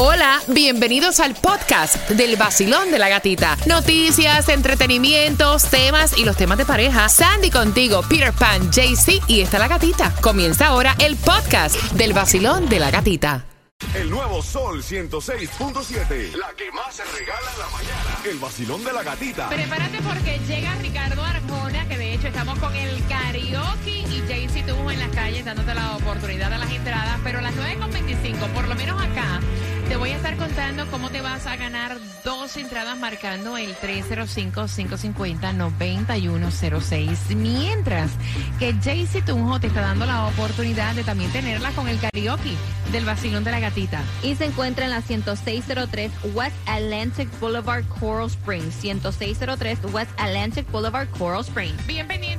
Hola, bienvenidos al podcast del vacilón de la gatita. Noticias, entretenimientos, temas y los temas de pareja. Sandy contigo, Peter Pan, JC y está la gatita. Comienza ahora el podcast del vacilón de la gatita. El nuevo Sol 106.7. La que más se regala en la mañana. El vacilón de la gatita. Prepárate porque llega Ricardo Arjona, que de hecho estamos con el karaoke y Jaycee tuvo en las calles dándote la oportunidad de las entradas, pero a las 9.25, por lo menos acá, te voy a estar contando cómo te vas a ganar dos entradas marcando el 305-550-9106. Mientras que Jaycee Tunjo te está dando la oportunidad de también tenerla con el karaoke del vacilón de la gatita. Y se encuentra en la 10603 West Atlantic Boulevard Coral Springs. 10603 West Atlantic Boulevard Coral Springs. Bienvenido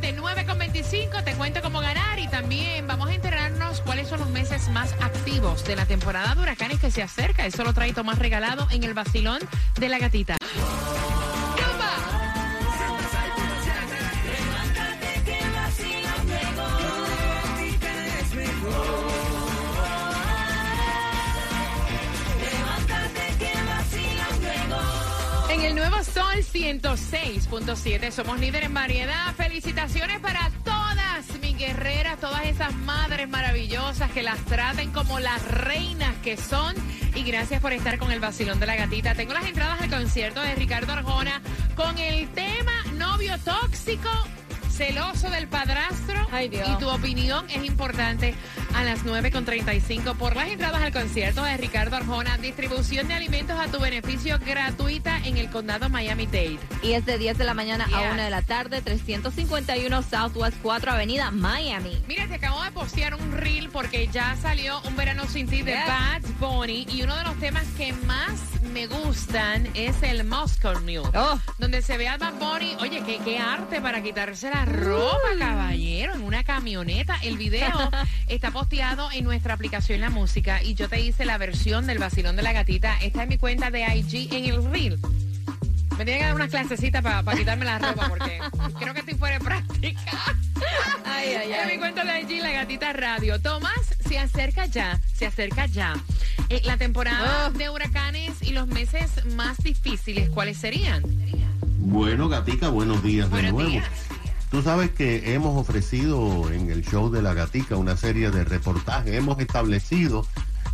25 te cuento cómo ganar y también vamos a enterarnos cuáles son los meses más activos de la temporada de huracanes que se acerca. Eso lo trae Tomás regalado en el vacilón de la gatita. En el nuevo Sol 106.7 somos líder en variedad. Felicitaciones para guerreras, todas esas madres maravillosas que las traten como las reinas que son. Y gracias por estar con el vacilón de la gatita. Tengo las entradas al concierto de Ricardo Arjona con el tema novio tóxico celoso del padrastro. Ay, Dios. Y tu opinión es importante a las 9.35 por las entradas al concierto de Ricardo Arjona. Distribución de alimentos a tu beneficio gratuita en el condado Miami-Dade. Y es de 10 de la mañana Yes. a 1 de la tarde, 351 Southwest 4 Avenida, Miami. Mira, te acabo de postear un reel porque ya salió Un Verano Sin Ti de Yes. Bad Bunny y uno de los temas que más me gustan es el Moscow Mule. Oh. Donde se ve a Bad Bunny, oye, qué, qué arte para quitarse la ropa, caballero, en una camioneta. El video está posteado en nuestra aplicación La Música y yo te hice la versión del vacilón de la gatita. Está en mi cuenta de IG en el reel. Me tiene que dar una clasecita para quitarme la ropa porque creo que estoy fuera de práctica. Ay, ay, En mi ay. cuenta de allí, La Gatita Radio. Tomás, se acerca ya, se acerca ya. Eh, la temporada Oh. de huracanes y los meses más difíciles, ¿cuáles serían? Bueno, Gatica, buenos días de nuevo. días. Tú sabes que hemos ofrecido en el show de la Gatica una serie de reportajes. Hemos establecido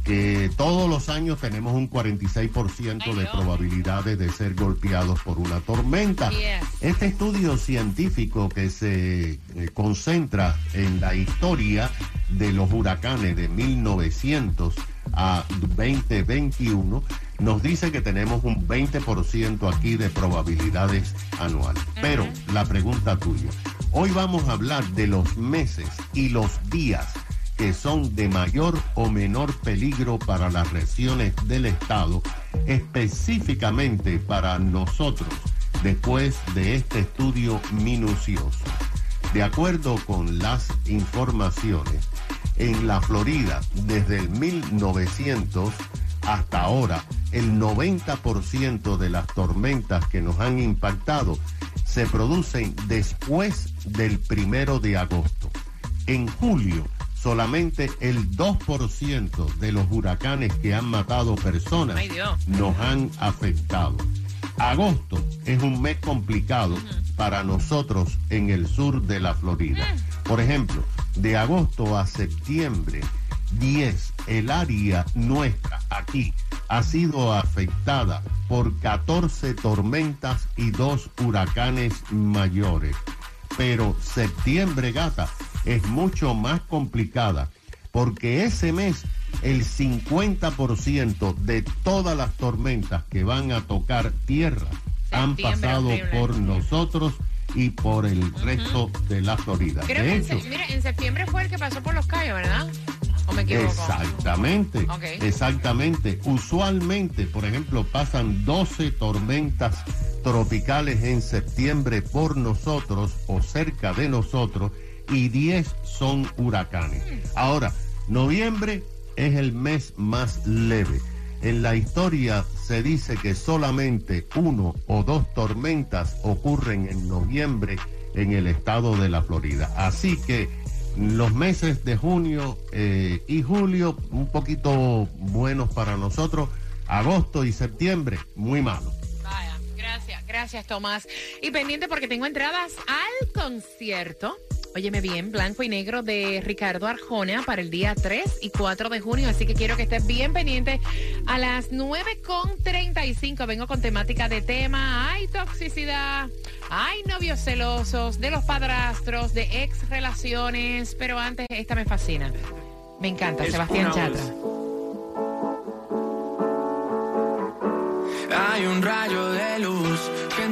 que todos los años tenemos un 46% Ay, de probabilidades de ser golpeados por una tormenta. Este estudio científico que se eh, concentra en la historia de los huracanes de 1900 a 2021 nos dice que tenemos un 20% aquí de probabilidades anuales. Pero la pregunta tuya, hoy vamos a hablar de los meses y los días que son de mayor o menor peligro para las regiones del Estado, específicamente para nosotros, después de este estudio minucioso. De acuerdo con las informaciones, en la Florida, desde el 1900 hasta ahora, el 90% de las tormentas que nos han impactado se producen después del primero de agosto. En julio, solamente el 2% de los huracanes que han matado personas nos han afectado. Agosto es un mes complicado para nosotros en el sur de la Florida. Por ejemplo, de agosto a septiembre 10, el área nuestra aquí ha sido afectada por 14 tormentas y dos huracanes mayores. Pero septiembre, gata, es mucho más complicada porque ese mes el 50% de todas las tormentas que van a tocar tierra han pasado por nosotros y por el resto de la Florida. Creo de que en, hecho, se- mira, en septiembre fue el que pasó por los callos, ¿verdad? ¿O me equivoco? Exactamente, exactamente. Usualmente, por ejemplo, pasan 12 tormentas tropicales en septiembre por nosotros o cerca de nosotros y 10 son huracanes. Ahora, noviembre es el mes más leve. En la historia se dice que solamente uno o dos tormentas ocurren en noviembre en el estado de la Florida. Así que los meses de junio eh, y julio un poquito buenos para nosotros, agosto y septiembre, muy malo. Vaya, gracias, gracias Tomás. Y pendiente porque tengo entradas al concierto. Óyeme bien, blanco y negro de Ricardo Arjona para el día 3 y 4 de junio, así que quiero que estés bien pendiente. A las 9.35 vengo con temática de tema, hay toxicidad, hay novios celosos, de los padrastros, de ex relaciones, pero antes esta me fascina. Me encanta, Sebastián Chatra. Hay un rayo de luz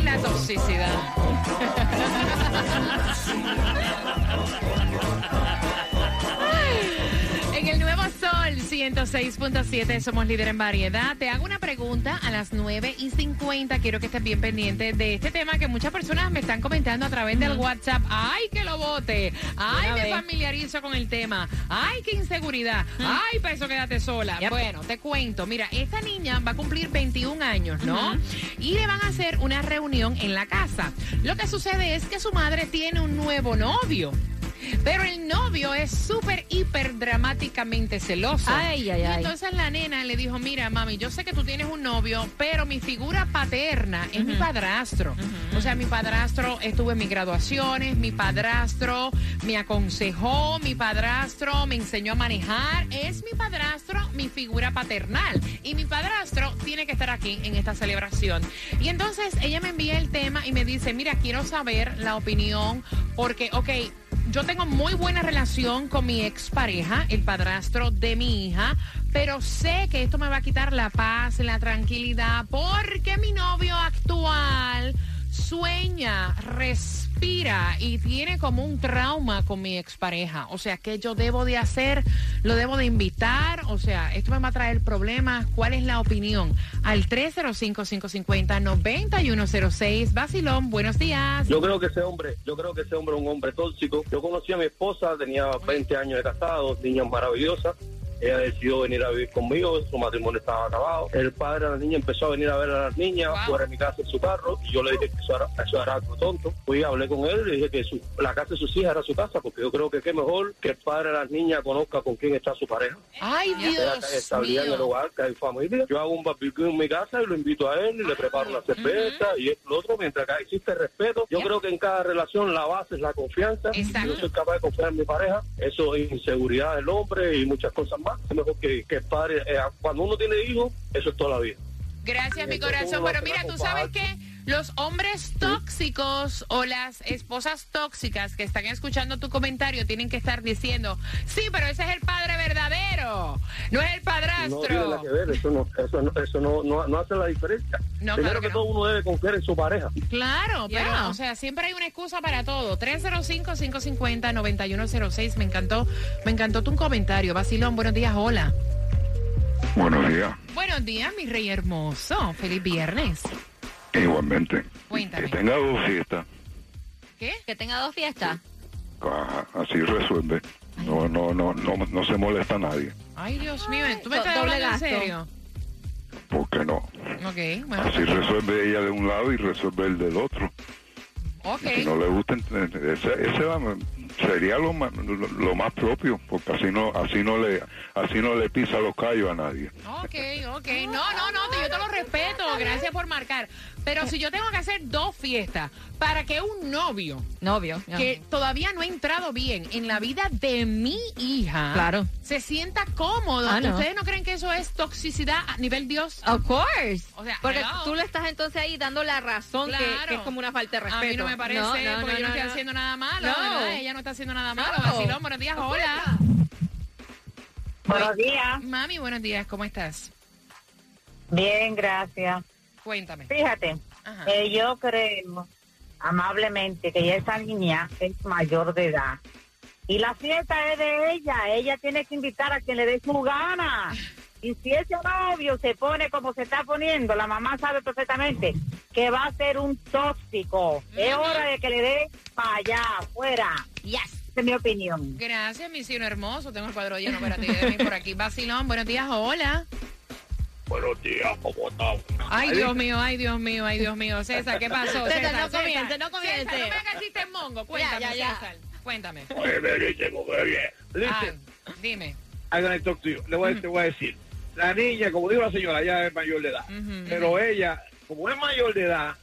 La toxicidad. En el nuevo Sol 106.7 somos líder en variedad. Te hago una pregunta a las 9 y 50. Quiero que estés bien pendiente de este tema que muchas personas me están comentando a través del WhatsApp. ¡Ay, que lo vote! ¡Ay, me vez. familiarizo con el tema! ¡Ay, qué inseguridad! ¡Ay, para eso quédate sola! Yep. Bueno, te cuento. Mira, esta niña va a cumplir 21 años, ¿no? Y le van a hacer una reunión en la casa. Lo que sucede es que su madre tiene un nuevo novio. Pero el novio es súper, hiper dramáticamente celoso. Ay, ay, Y ay. entonces la nena le dijo, mira, mami, yo sé que tú tienes un novio, pero mi figura paterna es mi padrastro. O sea, mi padrastro estuvo en mis graduaciones, mi padrastro me aconsejó, mi padrastro me enseñó a manejar. Es mi padrastro, mi figura paternal. Y mi padrastro tiene que estar aquí en esta celebración. Y entonces ella me envía el tema y me dice, mira, quiero saber la opinión, porque, ok, yo tengo muy buena relación con mi expareja, el padrastro de mi hija, pero sé que esto me va a quitar la paz, la tranquilidad, porque mi novio actual sueña, respira y tiene como un trauma con mi expareja. O sea, ¿qué yo debo de hacer? ¿Lo debo de invitar? O sea, esto me va a traer problemas. ¿Cuál es la opinión? Al 305-550-9106. Basilón, buenos días. Yo creo que ese hombre, yo creo que ese hombre es un hombre tóxico. Yo conocí a mi esposa, tenía 20 años de casado, niñas maravillosas. Ella decidió venir a vivir conmigo, su matrimonio estaba acabado. El padre de la niña empezó a venir a ver a las niñas Wow. fuera de mi casa en su carro y yo le dije que eso era, eso era algo tonto. Fui, hablé con él y le dije que su- la casa de sus hijas era su casa porque yo creo que qué mejor que el padre de las niñas conozca con quién está su pareja. Ay, Era que hay Dios estabilidad en el hogar, que hay familia. Yo hago un barbecue en mi casa y lo invito a él y le preparo una cerveza y esto y lo otro. Mientras que existe respeto, yo creo que en cada relación la base es la confianza. Exacto. Yo soy capaz de confiar en mi pareja. Eso es inseguridad del hombre y muchas cosas más. Es mejor que, que padre, eh, cuando uno tiene hijos, eso es toda la vida. Gracias, mi corazón. Pero mira, tú sabes que los hombres tóxicos o las esposas tóxicas que están escuchando tu comentario tienen que estar diciendo, sí, pero ese es el padre verdadero, no es el No tiene padrastro. nada que ver, eso no, eso no, eso no, no, no hace la diferencia. No, Primero claro que que, no. todo uno debe confiar en su pareja. Claro, pero, Yeah. o sea, siempre hay una excusa para todo. 305-550-9106. Me encantó, me encantó tu comentario. Basilón, buenos días, hola. Buenos días, Buenos días, mi rey hermoso. Feliz viernes. Igualmente. Cuéntame. Que tenga dos fiestas, ¿Qué? Que tenga dos fiestas. ajá, así resuelve. No, no, no, no, no se molesta a nadie. Ay, Dios mío, ¿tú me estás hablando en serio? ¿Por qué no? Ok, bueno. Así resuelve ella de un lado y resuelve el del otro. Ok. Si no le gusta, ese, ese va- sería lo más, lo, lo más propio, porque así no, así no le, así no le pisa los callos a nadie. Ok, ok. No, no, no, yo te lo respeto. Gracias por marcar. Pero si yo tengo que hacer dos fiestas para que un novio Novio. que todavía no ha entrado bien en la vida de mi hija Claro. se sienta cómodo. Ah, no. ¿Ustedes no creen que eso es toxicidad a nivel Dios? Of course. O sea, Porque hello. tú le estás entonces ahí dando la razón que- Claro. que, es como una falta de respeto. A mí no me parece, No, no, porque no, yo no, no, estoy no. haciendo nada malo, No. ¿verdad? Ella no está haciendo nada malo. No. Vacilón, buenos días, hola. Buenos días. Mami, buenos días, ¿cómo estás? Bien, gracias. Cuéntame. Fíjate, eh, yo creo amablemente que ya esa niña es mayor de edad. Y la fiesta es de ella. Ella tiene que invitar a quien le dé su gana. Y si ese novio se pone como se está poniendo, la mamá sabe perfectamente que va a ser un tóxico. Es hora de que le dé para allá, afuera. Yes. Esa es mi opinión. Gracias, mi cielo hermoso. Tengo el cuadro lleno para ti. por aquí. Vacilón, buenos días, hola. Buenos días, ¿cómo estamos? Ay, Dios mío, ay, Dios mío, ay, Dios mío. César, ¿qué pasó? César, no César, comience, no comience. César, no me hagas chiste en mongo. Cuéntame, Ya, ya, ya. César. Cuéntame. Oye, me dice como que bien. Ah, Listen, dime. I'm gonna talk to you. Le voy, a- te voy a decir. La niña, como dijo la señora, ya es mayor de edad. Pero ella, como es mayor de edad,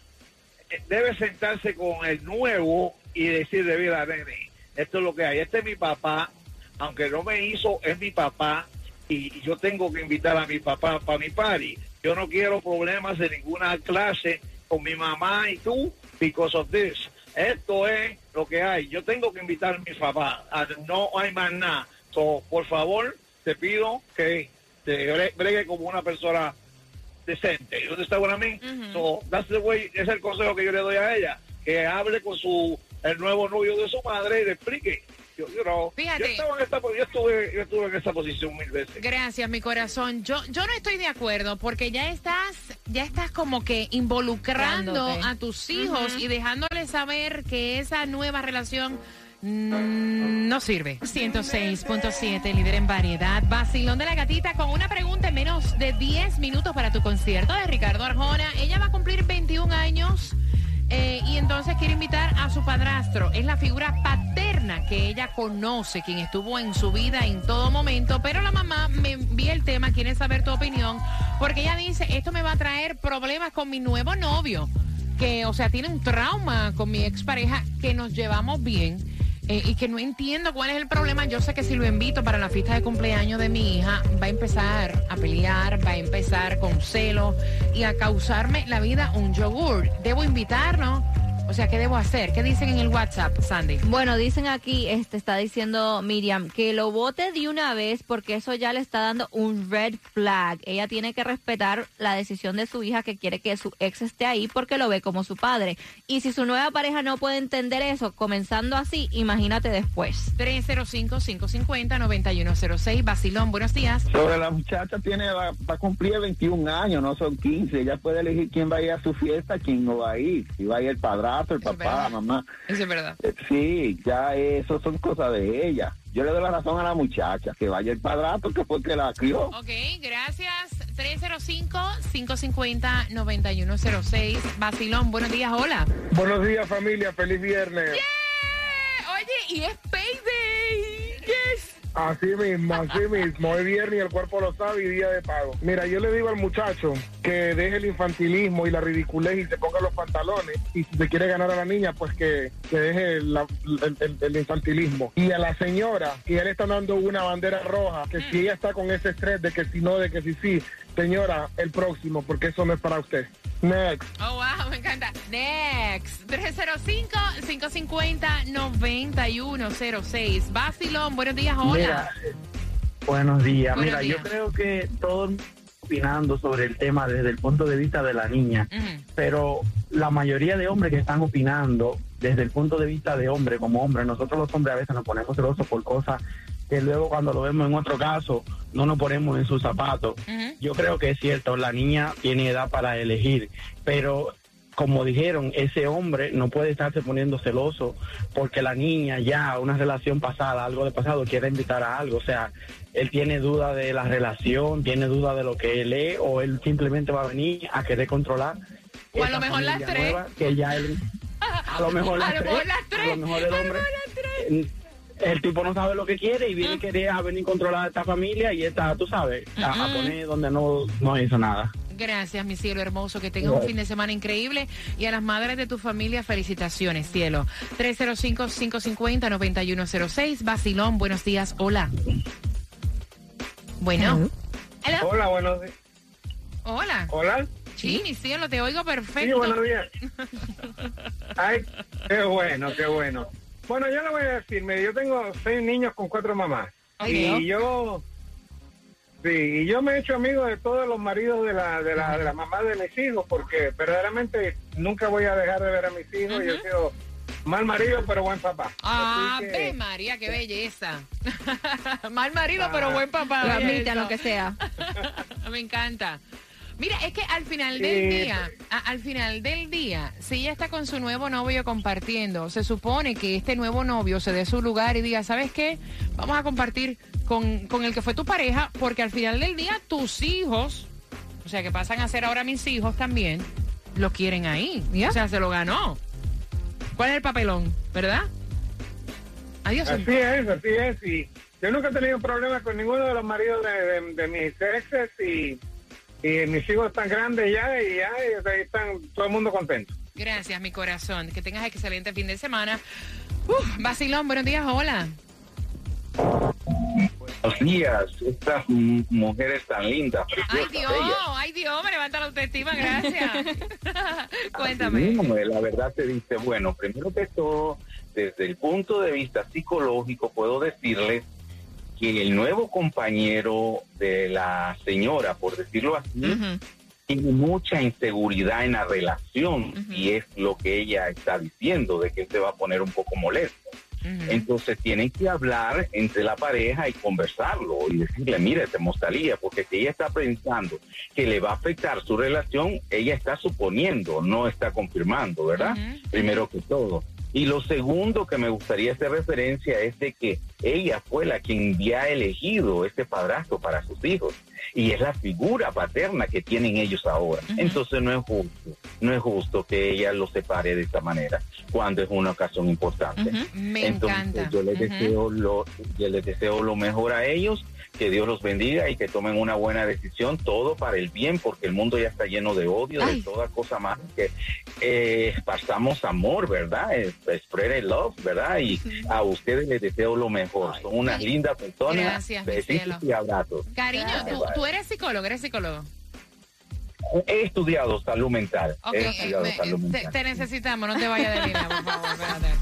eh, debe sentarse con el nuevo y decirle, mira, nene, esto es lo que hay. Este es mi papá, aunque no me hizo, es mi papá y yo tengo que invitar a mi papá para mi party. Yo no quiero problemas de ninguna clase con mi mamá y tú because of this. Esto es lo que hay. Yo tengo que invitar a mi papá. Ah, No hay más nada. So, por favor, te pido que te bre- bregue como una persona decente. ¿Dónde está buena a mí? So, that's the way, es el consejo que yo le doy a ella. Que hable con su el nuevo novio de su madre y le explique. Yo, you know, Fíjate. yo, estaba en esta, yo, estuve, yo estuve en esa posición mil veces. Gracias, mi corazón. Yo, yo no estoy de acuerdo porque ya estás, ya estás como que involucrando Dándote. a tus hijos y dejándoles saber que esa nueva relación no sirve. 106.7, líder en variedad. Vacilón de la gatita con una pregunta en menos de 10 minutos para tu concierto de Ricardo Arjona. Ella va a cumplir 21 años. eh, y entonces quiere invitar a su padrastro. Es la figura paterna que ella conoce, quien estuvo en su vida en todo momento. Pero la mamá me envía el tema, quiere saber tu opinión, porque ella dice, esto me va a traer problemas con mi nuevo novio, que, o sea, tiene un trauma con mi expareja, que nos llevamos bien. eh, y que no entiendo cuál es el problema. Yo sé que si lo invito para la fiesta de cumpleaños de mi hija, va a empezar a pelear, va a empezar con celos y a causarme la vida un yogur. ¿Debo invitarlo? O sea, ¿qué debo hacer? ¿Qué dicen en el WhatsApp, Sandy? Bueno, dicen aquí, este está diciendo Miriam, que lo vote de una vez porque eso ya le está dando un red flag. Ella tiene que respetar la decisión de su hija que quiere que su ex esté ahí porque lo ve como su padre. Y si su nueva pareja no puede entender eso, comenzando así, imagínate después. 305-550-9106. Basilón, buenos días. Sobre la muchacha tiene va, va a cumplir 21 años, no son 15. Ella puede elegir quién va a ir a su fiesta, quién no va a ir. Si va a ir el padrastro, el es papá, verdad. la mamá. Eso es verdad. Eh, Sí, ya eso son cosas de ella. Yo le doy la razón a la muchacha, que vaya el padrastro, que fue el que la crió. Ok, gracias. 305-550-9106. Basilón, buenos días, hola. Buenos días familia, feliz viernes. Oye, y es payday. Así mismo, así mismo. Es viernes y el cuerpo lo sabe y día de pago. Mira, yo le digo al muchacho que deje el infantilismo y la ridiculez y se ponga los pantalones. Y si se quiere ganar a la niña, pues que, que deje el, infantilismo. Y a la señora, que ya le están dando una bandera roja, que si ella está con ese estrés de que si no, de que si sí, señora, el próximo, porque eso no es para usted. Next. Oh, wow, me encanta. Next. 305-550-9106. Basilón, buenos días, hola. Mira, buenos días. Buenos Mira, días. yo creo que todos opinando sobre el tema desde el punto de vista de la niña, pero la mayoría de hombres que están opinando desde el punto de vista de hombre como hombre, nosotros los hombres a veces nos ponemos celosos por cosas que luego cuando lo vemos en otro caso no nos ponemos en sus zapatos. Yo creo que es cierto, la niña tiene edad para elegir, pero como dijeron, ese hombre no puede estarse poniendo celoso porque la niña ya, una relación pasada, algo de pasado, quiere invitar a algo. O sea, él tiene duda de la relación, tiene duda de lo que él es, o él simplemente va a venir a querer controlar. O a lo mejor las tres. nueva que ya él, a lo mejor las A lo tres, mejor las tres. a lo mejor el hombre, el tipo no sabe lo que quiere y viene a querer a venir a controlar a esta familia y está, tú sabes, a, poner donde no, no hizo nada. Gracias, mi cielo hermoso. Que tengas un fin de semana increíble. Y a las madres de tu familia, felicitaciones, cielo. 305-550-9106. Basilón, buenos días. Hola. Bueno. Hello. Hola, buenos días. Hola. Hola. Sí, mi cielo, te oigo Sí, perfecto. buenos días. Ay, qué bueno, qué bueno. Bueno, yo le voy a decir, yo tengo seis niños con cuatro mamás. Ay, y Dios. yo Sí, y yo me he hecho amigo de todos los maridos de la, de la, de la mamá de mis hijos, porque verdaderamente nunca voy a dejar de ver a mis hijos. Yo he sido mal marido, pero buen papá. Ah, que- ve, María, qué belleza. Mal marido, pero buen papá. Lo oye admite, eso. lo que sea. Me encanta. Mira, es que al final Sí. del día, a- al final del día, si ella está con su nuevo novio compartiendo, se supone que este nuevo novio se dé su lugar y diga, ¿sabes qué? Vamos a compartir con, con el que fue tu pareja, porque al final del día tus hijos, o sea, que pasan a ser ahora mis hijos también, lo quieren ahí. Ya. O sea, se lo ganó. ¿Cuál es el papelón? ¿Verdad? Adiós. Así es, así es. Y yo nunca he tenido problemas con ninguno de los maridos de, de- de mis exes y, y mis hijos están grandes ya y ya y ahí están todo el mundo contento. Gracias, mi corazón. Que tengas excelente fin de semana. Uf, Vacilón, buenos días, hola. Buenos días, estas mujeres tan lindas, Ay, Dios, bellas. ay, Dios, me levanta la autoestima, gracias. Cuéntame. mismo, la verdad te dice, bueno, primero que todo, desde el punto de vista psicológico, puedo decirles que el nuevo compañero de la señora, por decirlo así, tiene mucha inseguridad en la relación y es lo que ella está diciendo, de que él se va a poner un poco molesto. Entonces tienen que hablar entre la pareja y conversarlo y decirle, mire, te mostraría, porque si ella está pensando que le va a afectar su relación, ella está suponiendo, no está confirmando, ¿verdad? Primero que todo. Y lo segundo que me gustaría hacer referencia es de que ella fue la quien ya ha elegido este padrastro para sus hijos y es la figura paterna que tienen ellos ahora. Entonces no es justo, no es justo que ella los separe de esta manera cuando es una ocasión importante. Me Entonces, encanta. yo les deseo lo, yo les deseo lo mejor a ellos, que Dios los bendiga y que tomen una buena decisión, todo para el bien, porque el mundo ya está lleno de odio, Ay. de toda cosa más, que eh, esparçamos amor, ¿verdad? Eh, Spread it love, ¿verdad? Y a ustedes les deseo lo mejor. Son unas Ay. lindas personas. Gracias, Besitos y abrazos. Cariño, tú, tú eres psicólogo, eres psicólogo. He estudiado salud mental. He estudiado me- salud te, mental. te necesitamos, no te vayas de línea, por favor, espérate.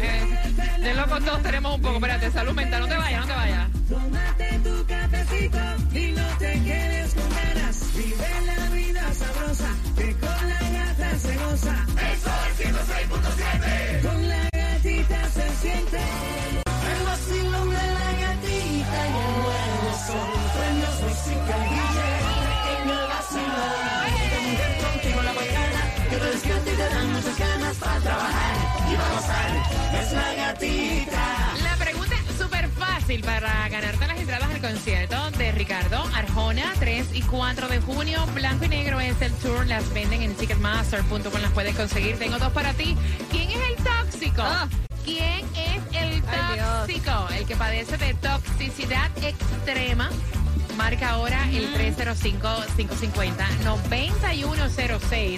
Eh, de loco todos tenemos un poco, espérate, salud mental, no te vayas, no te vayas. Se goza. Eso es 106.7. Con la gatita se siente. El vacilón de la gatita y el nuevo sol. Fácil para ganarte las entradas al concierto de Ricardo Arjona, 3 y 4 de junio. Blanco y negro es el tour, las venden en ticketmaster.com, las puedes conseguir. Tengo dos para ti. ¿Quién es el tóxico? Ah. ¿Quién es el Ay, tóxico? El que padece de toxicidad extrema. Marca ahora el 305-550-9106.